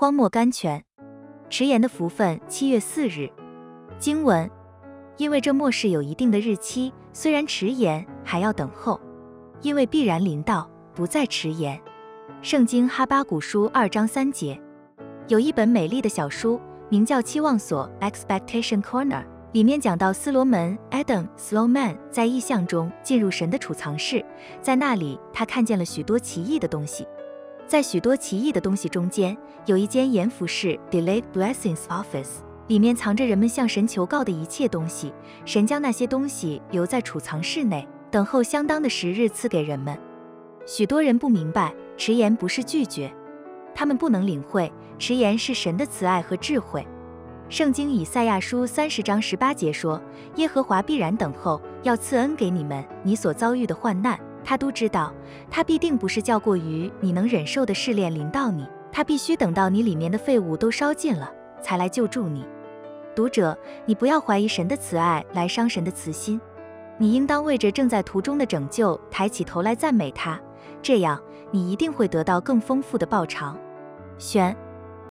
荒漠甘泉。迟延的福分，七月四日。经文，因为这末世有一定的日期，虽然迟延，还要等候，因为必然临到，不再迟延。圣经哈巴古书二章三节。有一本美丽的小书，名叫《期望所》（Expectation Corner），里面讲到斯罗门 （Adam Sloman） 在异象中进入神的储藏室，在那里他看见了许多奇异的东西。在许多奇异的东西中间，有一间严服室 （Delayed Blessings Office），里面藏着人们向神求告的一切东西。神将那些东西留在储藏室内，等候相当的时日赐给人们。许多人不明白，迟延不是拒绝，他们不能领会，迟延是神的慈爱和智慧。圣经以赛亚书三十章十八节说：“耶和华必然等候，要赐恩给你们，你所遭遇的患难。”他都知道，他必定不是叫过于你能忍受的试炼临到你，他必须等到你里面的废物都烧尽了，才来救助你。读者，你不要怀疑神的慈爱来伤神的慈心，你应当为着正在途中的拯救抬起头来赞美他，这样你一定会得到更丰富的报偿。选。